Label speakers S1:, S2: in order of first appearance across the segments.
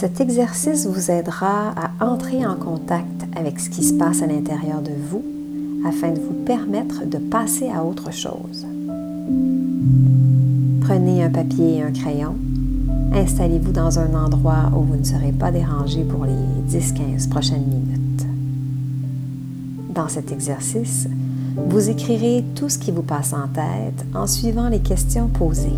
S1: Cet exercice vous aidera à entrer en contact avec ce qui se passe à l'intérieur de vous afin de vous permettre de passer à autre chose. Prenez un papier et un crayon. Installez-vous dans un endroit où vous ne serez pas dérangé pour les 10-15 prochaines minutes. Dans cet exercice, vous écrirez tout ce qui vous passe en tête en suivant les questions posées.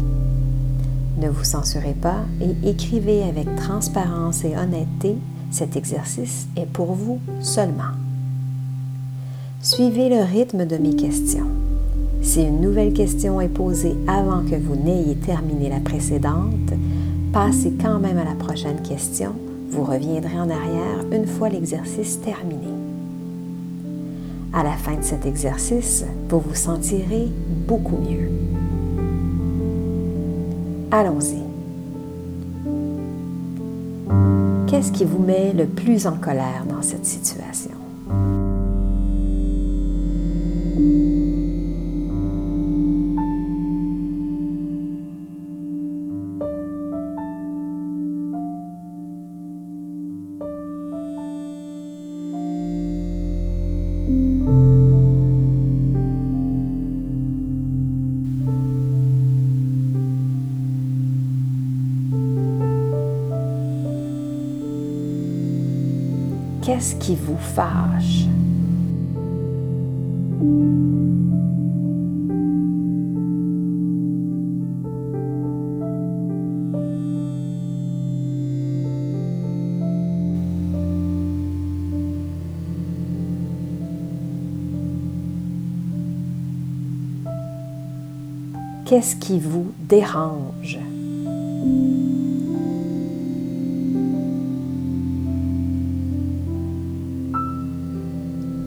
S1: Ne vous censurez pas et écrivez avec transparence et honnêteté. Cet exercice est pour vous seulement. Suivez le rythme de mes questions. Si une nouvelle question est posée avant que vous n'ayez terminé la précédente, passez quand même à la prochaine question. Vous reviendrez en arrière une fois l'exercice terminé. À la fin de cet exercice, vous vous sentirez beaucoup mieux. Allons-y. Qu'est-ce qui vous met le plus en colère dans cette situation? Qu'est-ce qui vous fâche? Qu'est-ce qui vous dérange?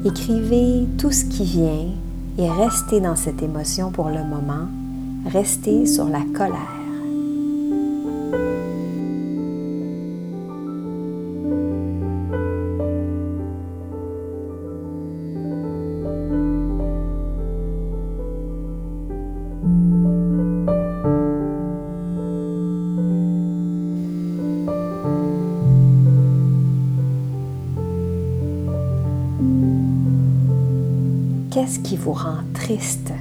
S1: Écrivez tout ce qui vient et restez dans cette émotion pour le moment. Restez sur la colère. Qu'est-ce qui vous rend triste?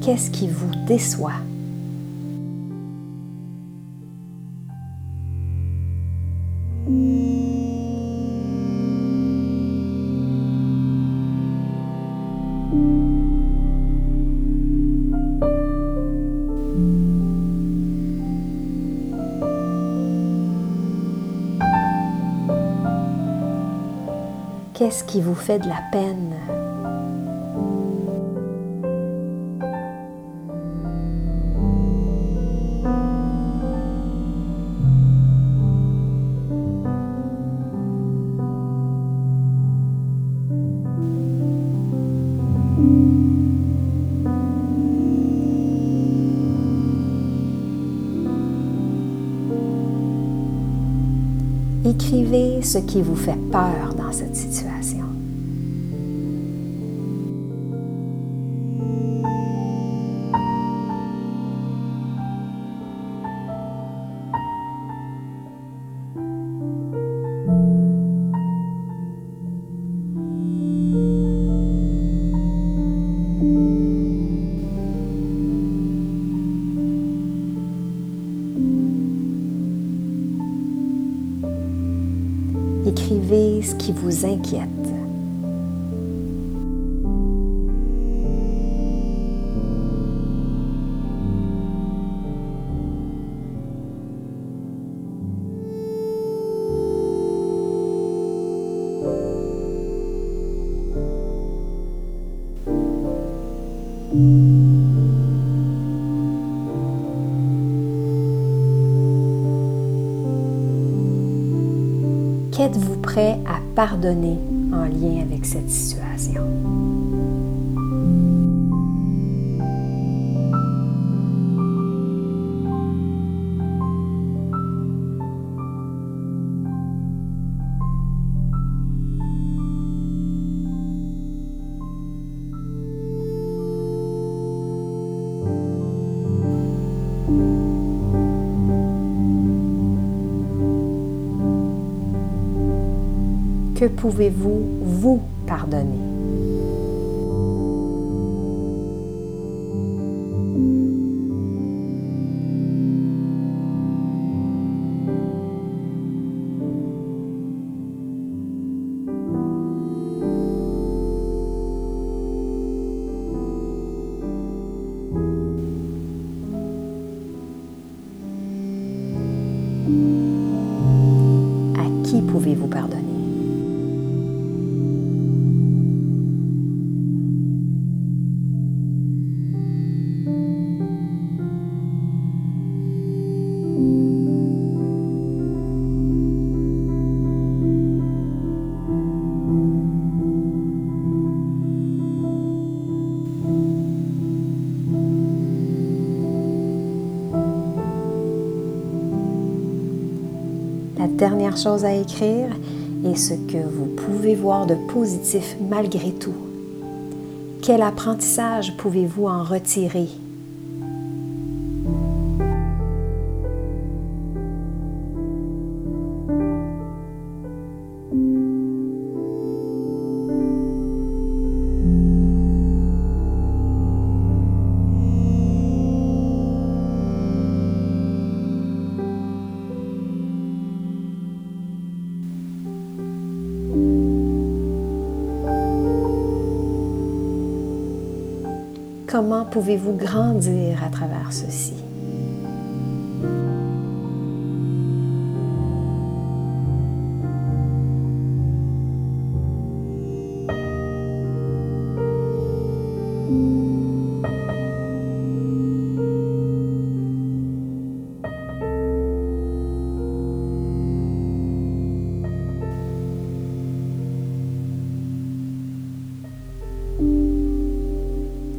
S1: Qu'est-ce qui vous déçoit? Qu'est-ce qui vous fait de la peine? Ce qui vous fait peur dans cette situation. Ce qui vous inquiète. Qu'êtes-vous prêt à pardonner en lien avec cette situation? Que pouvez-vous vous pardonner? À qui pouvez-vous pardonner? Dernière chose à écrire est ce que vous pouvez voir de positif malgré tout. Quel apprentissage pouvez-vous en retirer? Comment pouvez-vous grandir à travers ceci?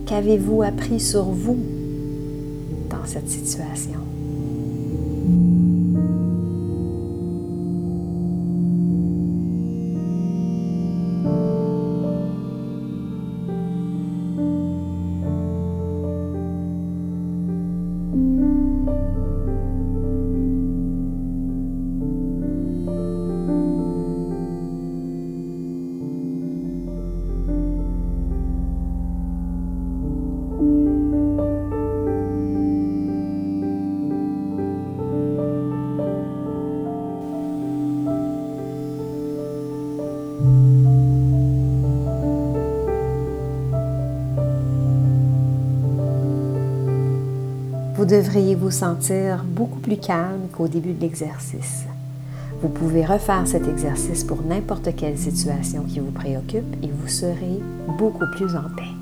S1: Qu'avez-vous appris sur vous dans cette situation? Devriez vous sentir beaucoup plus calme qu'au début de l'exercice. Vous pouvez refaire cet exercice pour n'importe quelle situation qui vous préoccupe et vous serez beaucoup plus en paix.